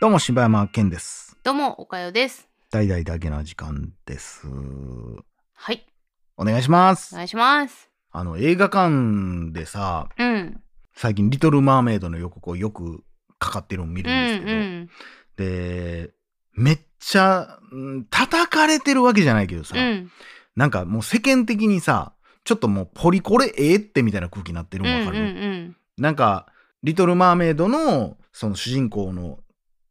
どうも柴山健です。どうも、おかよです。大々だけな時間です。はい、お願いします。お願いします。あの映画館でさ、うん。最近リトルマーメイドの予告をよくかかってるのを見うるんですけど、んで、めっちゃ、うん叩かれてるわけじゃないけどさ、うん。うん。なんかもう世間的にさ、ちょっともうポリコレええってみたいな空気になってるのわかる、うんうんなんか、リトル・マーメイドの、その主人公の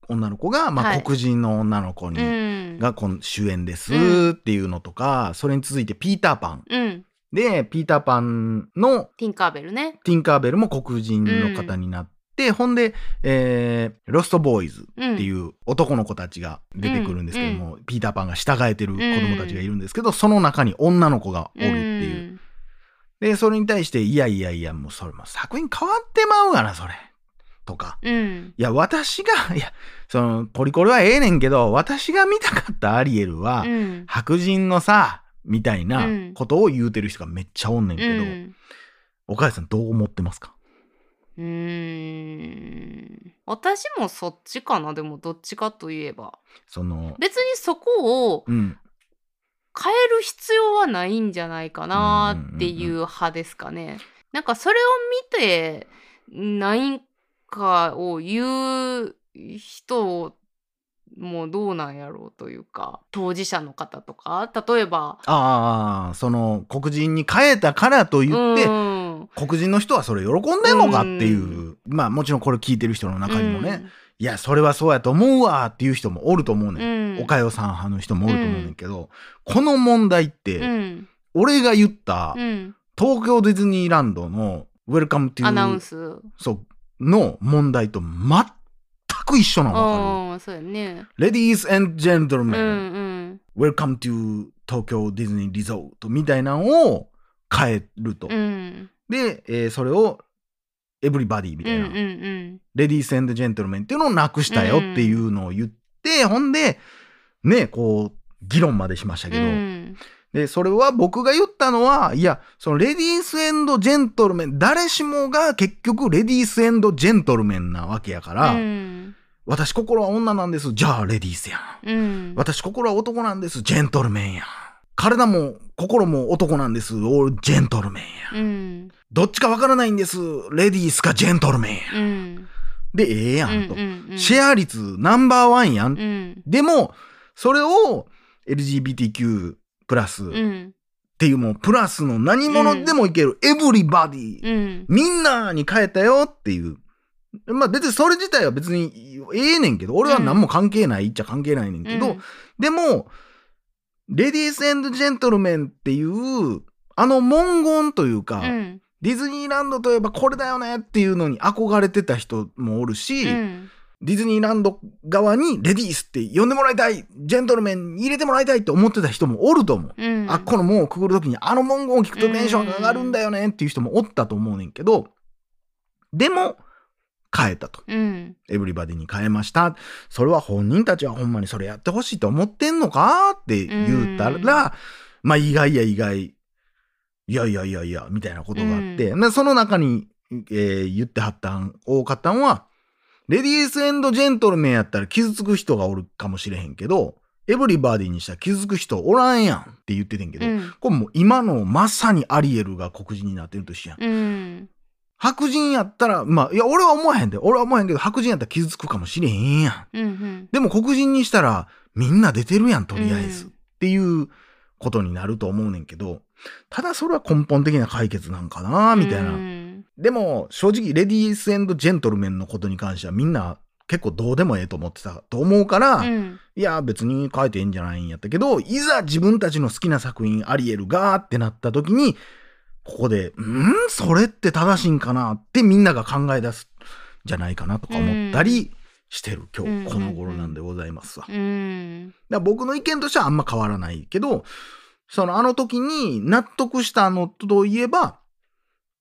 女の子が、まあ、はい黒人の女の子に、うん。うん。がこの主演ですうんっていうのとか、それに続いてピーターパン。うん。で、ピーターパンのティンカーベルね。ティンカーベルも黒人の方になって、ほんで、えーロストボーイズうん。っていう男の子たちが出てくるんですけども、ピーターパンが従えてる子供たちがいるんですけど、その中に女の子がおるっていう。うん。で、それに対して、いやいやいや、もうそれもう作品変わってまうがな、それ。とか。うん。いや、私が、いや、その、ポリコレはええねんけど、私が見たかったアリエルは、うん。白人のさ、みたいなうんことを言うてる人がめっちゃおんねんけど、うん。岡谷さんどう思ってますか？うーん。私もそっちかな。でも、どっちかといえば。その、別にそこをうん、変える必要はないんじゃないかなっていう派ですかね。なんかそれを見てないかを言う人もどうなんやろうというか当事者の方とか例えばああ、その、黒人に変えたからと言って、うん。黒人の人はそれ喜んでんのかっていう、うまあもちろんこれ聞いてる人の中にもね、うん。いや、それはそうやと思うわっていう人もおると思うねん。うん。おかよさん派の人もおると思うねんけど、この問題って、うん。俺が言ったうん。東京ディズニーランドのウェルカムっていうアナウンス。そうの問題と全く一緒なのわかああそうやね。る ?Ladies and うん Gentlemen、うん。Welcome to 東京ディズニーリゾートみたいなのを変えると。うん。で、えーそれを Everybody みたいな、うんうんうん。レディース and Gentlemen っていうのをなくしたよっていうのを言って、ほんで、ね、こう、議論までしましたけど、うんで、それは僕が言ったのは、いや、そのレディースジェントルメン、誰しもが結局レディースジェントルメンなわけやから、うん私心は女なんです。じゃあレディースやん。うん私心は男なんです。ジェントルメンやん。体も心も男なんです。オールジェントルメンやん。うんどっちかわからないんです。レディースかジェントルメンやん。うんで、ええやんと。うんうんシェア率ナンバーワンやんでも、それを LGBTQ プラス。っうん。ていうもうプラスの何者でもいける、エブリバディ、うん。みんなに変えたよっていう。まあ別にそれ自体は別にええねんけど、俺は何も関係ないっちゃ関係ないねんけど、でも、レディースジェントルメンっていう、あの文言というか、うん。ディズニーランドといえばこれだよねっていうのに憧れてた人もおるし、うんディズニーランド側にレディースって呼んでもらいたい、ジェントルメンに入れてもらいたいって思ってた人もおると思う。うんあっこの門をくぐるときにあの文言を聞くとテンションが上がるんだよねっていう人もおったと思うねんけど、でも、変えたと。うんエブリバディに変えました。それは本人たちはほんまにそれやってほしいと思ってんのかって言ったら、まあ意外や意外、いやいやいやいや、みたいなことがあって、でその中に、えー言ってはったん、多かったんは、レディースジェントルメンやったら傷つく人がおるかもしれへんけど、エブリバディにしたら傷つく人おらんやんって言っててんけど、うんこれもう今のまさにアリエルが黒人になってると一緒やん。うん白人やったら、まあ、いや、俺は思わへんで。俺は思わへんけど、白人やったら傷つくかもしれへんやん。うんでも黒人にしたら、みんな出てるやん、とりあえず。うんっていうことになると思うねんけど、ただそれは根本的な解決なんかな、みたいな。うんでも、正直、レディースジェントルメンのことに関してはみんな結構どうでもええと思ってたと思うから、うん。いや、別に変えていいんじゃないんやったけど、いざ自分たちの好きな作品、アリエルがってなった時に、ここで、ん？それって正しいんかなってみんなが考え出すんじゃないかなとか思ったりしてる、今うん。日この頃なんでございますわ。うん。ら僕の意見としてはあんま変わらないけど、そのあの時に納得したのといえば、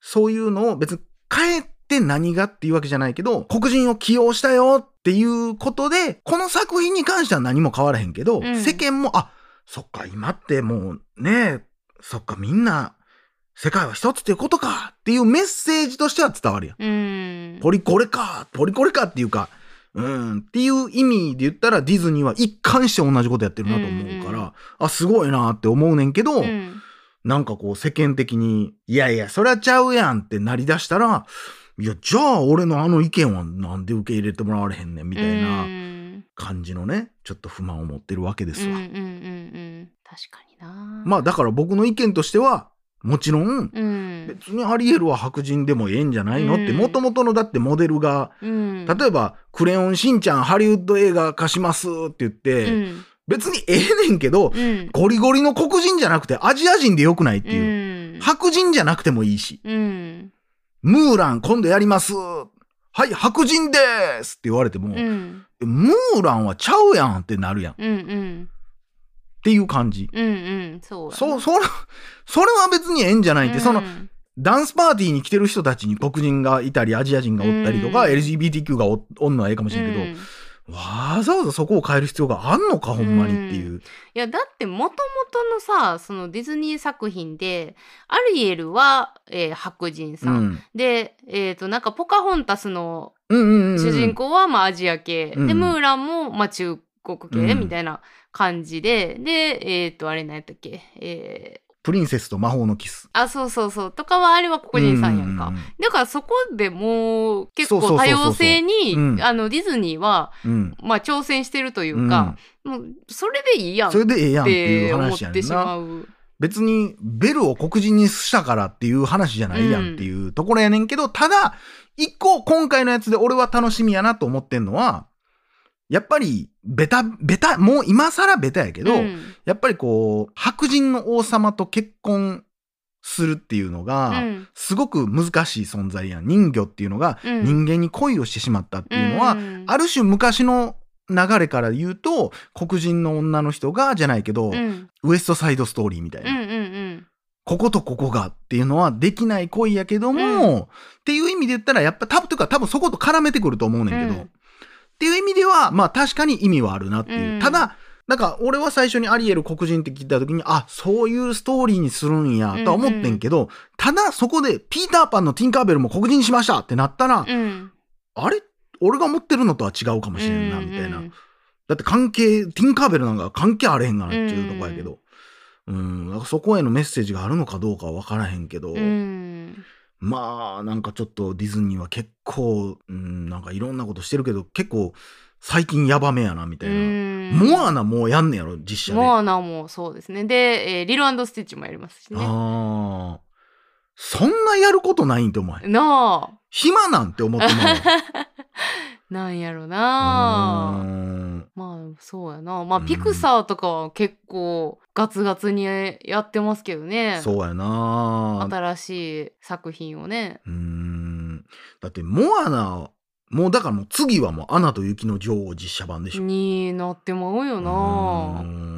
そういうのを別に変えて何がっていうわけじゃないけど、黒人を起用したよっていうことで、この作品に関しては何も変わらへんけど、うん。世間も、あ、そっか、今ってもうね、そっか、みんな、世界は一つっていうことかっていうメッセージとしては伝わるやん。うん。ポリコレか、ポリコレかっていうか、うん、っていう意味で言ったらディズニーは一貫して同じことやってるなと思うから、うんあ、すごいなって思うねんけど、うんなんかこう世間的に、いやいや、そりゃちゃうやんってなりだしたら、いや、じゃあ俺のあの意見はなんで受け入れてもらわれへんねんみたいなうん。感じのね、ちょっと不満を持ってるわけですわ。うんうんうんうん。確かにな。まあだから僕の意見としては、もちろん、うん。別にアリエルは白人でもええんじゃないの？って、うん。もともとのだってモデルが、うん。例えば、クレヨンしんちゃんハリウッド映画化しますって言って、うん別にええねんけど、うん。ゴリゴリの黒人じゃなくてアジア人でよくないっていう。うん。白人じゃなくてもいいし。うん。ムーラン今度やります。はい、白人です。って言われても、うん。ムーランはちゃうやんってなるやん。っうんうん。ていう感じ。うんうん。そうやな。そ、それ、それは別にええんじゃないって、そのう、んダンスパーティーに来てる人たちに黒人がいたり、アジア人がおったりとか、うん。LGBTQ がおおんのはええかもしれんけど、わざわざそこを変える必要があんのか、ほんまにっていう。いやだってもともとのさそのディズニー作品でアリエルは、えー白人さん、うん。でえっ、となんかポカホンタスの。主人公はまあアジア系、うん。でムーランもまあ中国系うん。みたいな感じで、でえっ、とあれ何やったっけ？えープリンセスと魔法のキス。あそうそうそうとかはあれは黒人さんやんか、ううだからそこでもう結構多様性にうんあのディズニーはうん。まあ挑戦してるというか、もうそれでいいやんっそれでええやんっていう話やねんな。てしまう。別にベルを黒人にしたからっていう話じゃないやんっていうところやねんけど、ただ、一個今回のやつで俺は楽しみやなと思ってんのは、やっぱり、ベタ、ベタ、もう今更ベタやけど、うん。やっぱりこう、白人の王様と結婚するっていうのが、うん。すごく難しい存在やん。人魚っていうのがうん。人間に恋をしてしまったっていうのは、うん。ある種昔の流れから言うと、黒人の女の人がじゃないけど、うん。ウエストサイドストーリーみたいな。うんうんうん。こことここがっていうのはできない恋やけども、うん。っていう意味で言ったら、やっぱ多分、というか多分そこと絡めてくると思うねんけど、うんっていう意味では、まあ確かに意味はあるなっていう。うん。ただ、なんか俺は最初にアリエル黒人って聞いた時に、あ、そういうストーリーにするんや、とは思ってんけど、ただそこでピーターパンのティンカーベルも黒人にしましたってなったら、うん。あれ？俺が思ってるのとは違うかもしれんな、みたいな。うんだって関係、ティンカーベルなんか関係あれへんがなっていうとこやけど。うん、なんかそこへのメッセージがあるのかどうかは分からへんけど、うんまあなんかちょっとディズニーは結構、うん、なんかいろんなことしてるけど、結構最近ヤバめやな、みたいな。うんモアナもうやんねやろ、実写で。あモアナもそうですねで、えーリルスティッチもやりますしねあー。そんなやることないんって思わへん。なあ暇なんて思ってまうわ。なんやろうなーんまあそうやな。まあうん。ピクサーとかは結構ガツガツにやってますけどね。そうやな。新しい作品をね。うーん。だって、モアナ、もうだからもう次はもうアナと雪の女王実写版でしょ。になってまうよな。ん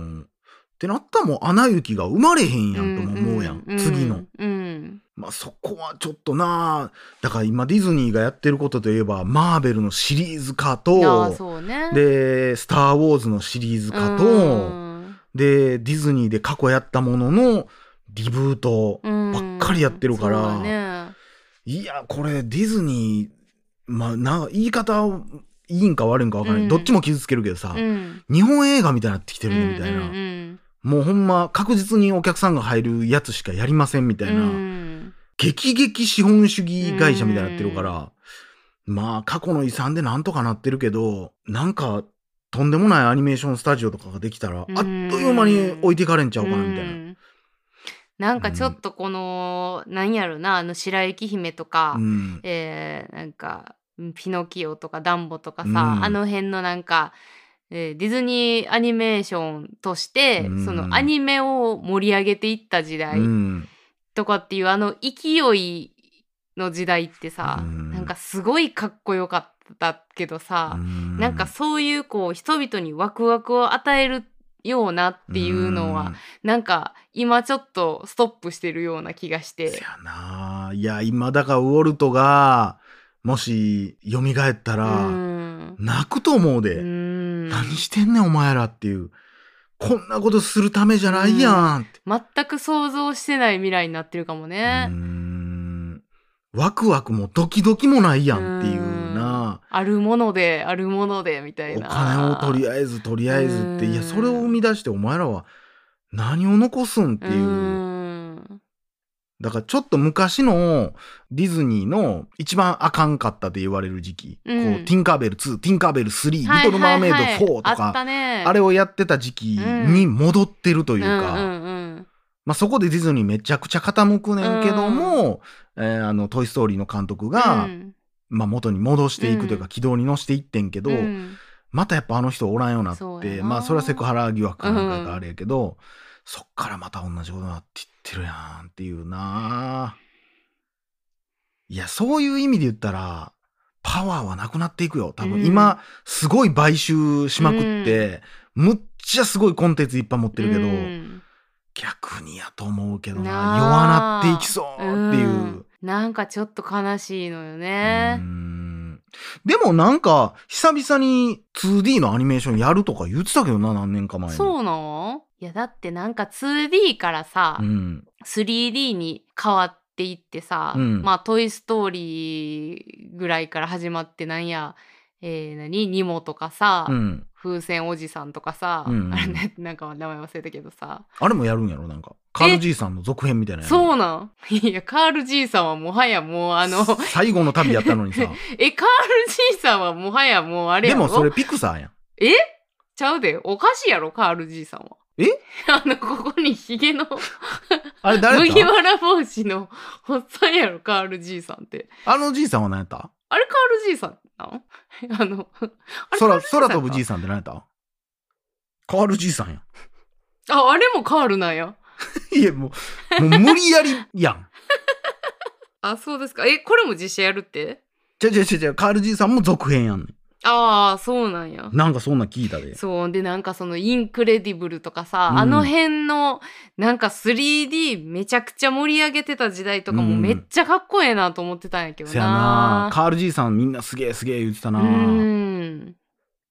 ってなったらもうアナ雪が生まれへんやんとも思うやん。う次の。うん。まあそこはちょっとな。だから今ディズニーがやってることといえば、マーベルのシリーズ化と、ね。で、スター・ウォーズのシリーズ化と、うん。で、ディズニーで過去やったもののリブートうん。ばっかりやってるから、ね。いや、これディズニー、まあ、な、言い方いいんか悪いんか分からない。うん。どっちも傷つけるけどさ、うん。日本映画みたいになってきてるね、みたいな。うんうんもうほんま確実にお客さんが入るやつしかやりませんみたいな、うん。激激資本主義会社みたいになってるから、まあ過去の遺産でなんとかなってるけど、なんかとんでもないアニメーションスタジオとかができたら、うん。あっという間に置いていかれんちゃうかなみたいな。うん。なんかちょっとこの、なんやろなあの白雪姫とか、うん。えーなんかうんピノキオとかダンボとかさ、うん。あの辺のなんか、えーディズニーアニメーションとして、うんそのアニメを盛り上げていった時代うん。とかっていうあの勢いの時代ってさ、うんなんかすごいかっこよかったけどさ、なんかそういうこう人々にワクワクを与えるようなっていうのは、なんか今ちょっとストップしてるような気がしうん。てせ。やな。いや、今だからウォルトが、もし蘇ったうら、ん泣くと思うで。うん何してんねんお前らっていう。こんなことするためじゃないやんって。全く想像してない未来になってるかもね。んワクワクもドキドキもないやんっていうな。なあるものであるものでみたいおな金をとりあえずとりあえずってうんいやそれを生み出してお前らは何を残すんっていう。んだからちょっと昔のディズニーの一番あかんかったって言われる時期、うん。こうティンカーベル2ティンカーベル3、リトル・マーメイド4とかたね。あれをやってた時期に戻ってるというか、うんうんうんまあ、そこでディズニーめちゃくちゃ傾くねんけども、えーあの「トイ・ストーリー」の監督が、うん。まあ、元に戻していくというか、うん。軌道に乗していってんけど、うん。またやっぱあの人おらんようになってまあそれはセクハラ疑惑かなんかあれやけど、そっからまた同じことになっていってるやんっていうな。いやそういう意味で言ったらパワーはなくなっていくよ。多分、うん。今すごい買収しまくって、むっちゃすごいコンテンツいっぱい持ってるけど、うん。逆にやと思うけどな。弱なっていきそうっていう。ん。なんかちょっと悲しいのようねん。でもなんか久々に 2D のアニメーションやるとか言ってたけどな何年か前に。そうなの？いやだってなんか 2D からさ、うん、3D に変わっていってさ、うん。まあ「トイ・ストーリー」ぐらいから始まってなんや、えー、何？ニモとかさ、うん、風船おじさんとかさ、うんうん。あれねなんか名前忘れたけどさ。あれもやるんやろ？なんかカール爺さんの続編みたいなやつ。そうなん。いやカール爺さんはもはやもうあの最後の旅やったのにさ。えカール爺さんはもはやもうあれやろ？でもそれピクサーやん。え？ちゃうで。おかしいやろカール爺さんはえ？あのここにヒゲの あれ誰やった？麦わら帽子のおっさんやろカール爺さんって。あのじいさんは何やった？あれカール爺さんなの？あのあれ空空飛ぶじいさんって何やった？カールじいさんやん。ああれもカールなんや。いやもうもう無理やりやん。あそうですか。えこれも実写やるって？ちゃちゃちゃちゃカールじいさんも続編やんねああそうなんや。んなんかそんなん聞いたで。そうでなんかそのインクレディブルとかさ、うん。あの辺のなんか 3D めちゃくちゃ盛り上げてた時代とかもうん。めっちゃかっこええなと思ってたんやけどな。せやな。カールじいさんみんなすげえすげえ言ってたな。うん。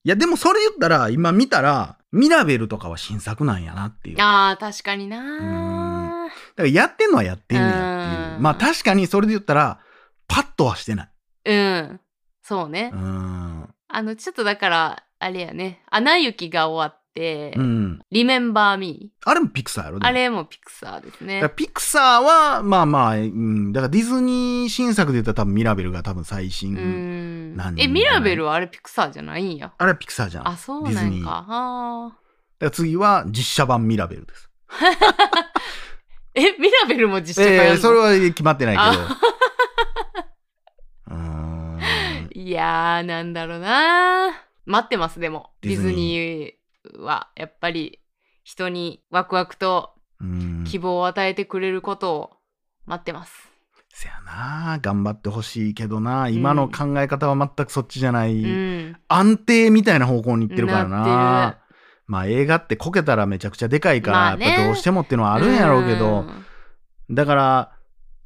いやでもそれ言ったら今見たらミラベルとかは新作なんやなっていう。だかあー確かにな。らやってんのはやってんねやっていう。うん。まあ確かにそれで言ったらパッとはしてない。うん。そうね、うんあのちょっとだからあれやね「アナ雪」が終わってうん「リメンバー・ミあれもピクサーやろー」でも。あれもピクサーですね。らピクサーはまあまあ、うん、だからディズニー新作で言ったら多分ミラベルが多分最新、うん。なんえミラベルはあれピクサーじゃない？んやあれはピクサーじゃん。あそうディズニー。なんかあー。だから次は実写版ミラベルです。えミラベルも実写化やるの、えー、それは決まってないけどうーんいやーなんだろうな待ってますでも。ディズニニーはやっぱり人にワクワクとうん。希望を与えてくれることを待ってます、せやな頑張ってほしいけどな今の考え方は全くそっちじゃない、うん。安定みたいな方向に行ってるからなまあ映画ってこけたらめちゃくちゃでかいから、まあね。やっぱどうしてもっていうのはあるんやろうけど、ん。だから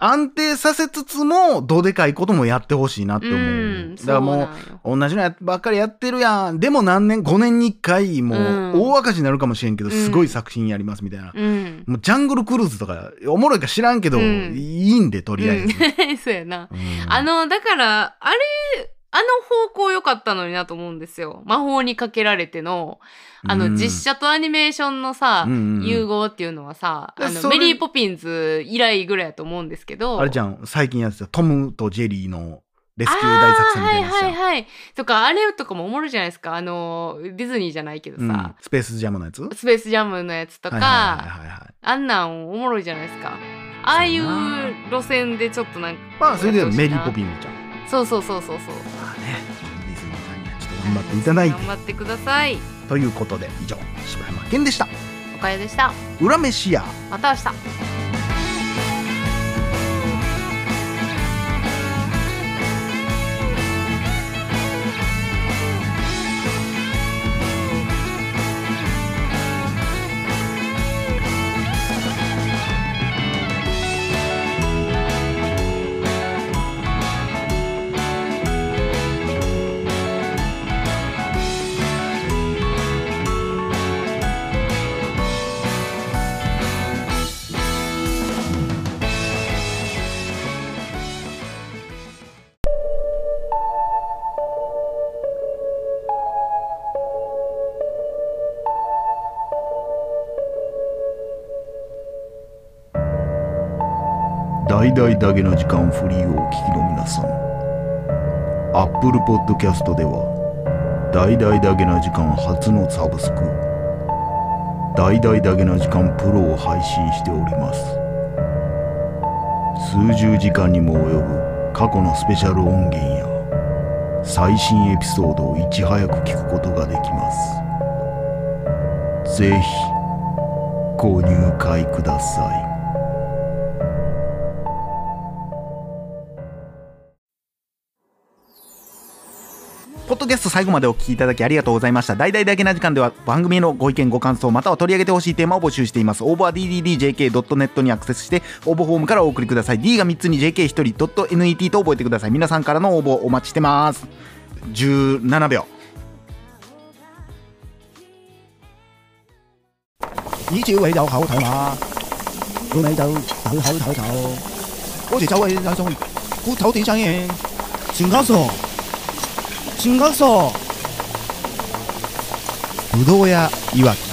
安定させつつもどでかいこともやってほしいなって思う、うんだからもう同じのやばっかりやってるやん。でも何年5年に1回もう大赤字になるかもしれんけど、うんすごい作品やりますみたいな、うん。もうジャングルクルーズとかおもろいか知らんけど、うんいいんでとりあえず、う んそうやな。うん。あのだからあれあの方向良かったのになと思うんですよ。魔法にかけられてのあの、うん。実写とアニメーションのさ、うんうんうん。融合っていうのはさあのメリー・ポピンズ以来ぐらいやと思うんですけど。あれじゃん最近やってたトムとジェリーのレスキュー大作戦みたいなはいはいはい。とかあれとかもおもろいじゃないですか。あのディズニーじゃないけどさ、うん。スペースジャムのやつ？とスペースジャムのやつとか、あんなんおもろいじゃないですか。ああいう路線でちょっとなんかまあそれでメリー・ポンピンズちゃんそうそうそうそうそう。まあねディズニーさんにはちょっと頑張っていただいて。頑張ってください。ということで以上柴山健でした。おかゆでした。裏飯屋。また明日大々だけの時間フリーをお聞きの皆さん。Apple Podcast では大々だけな時間初のサブスク。大々だけな時間プロを配信しております。数十時間にも及ぶ過去のスペシャル音源や最新エピソードをいち早く聞くことができます。ぜひご入会ください。ポッドキャスト最後までお聞きいただきありがとうございました。大々だけな時間では番組へのご意見ご感想または取り上げてほしいテーマを募集しています。応募は dddjk.net にアクセスして応募フォームからお送りください。D が3つに JK1 人 .net と覚えてください。皆さんからの応募お待ちしてます。17秒。以朝你就口頭嘛，到尾就口口頭頭，好似走去那種骨頭點生嘢，全家傻，全家傻，ぶどう屋いわき。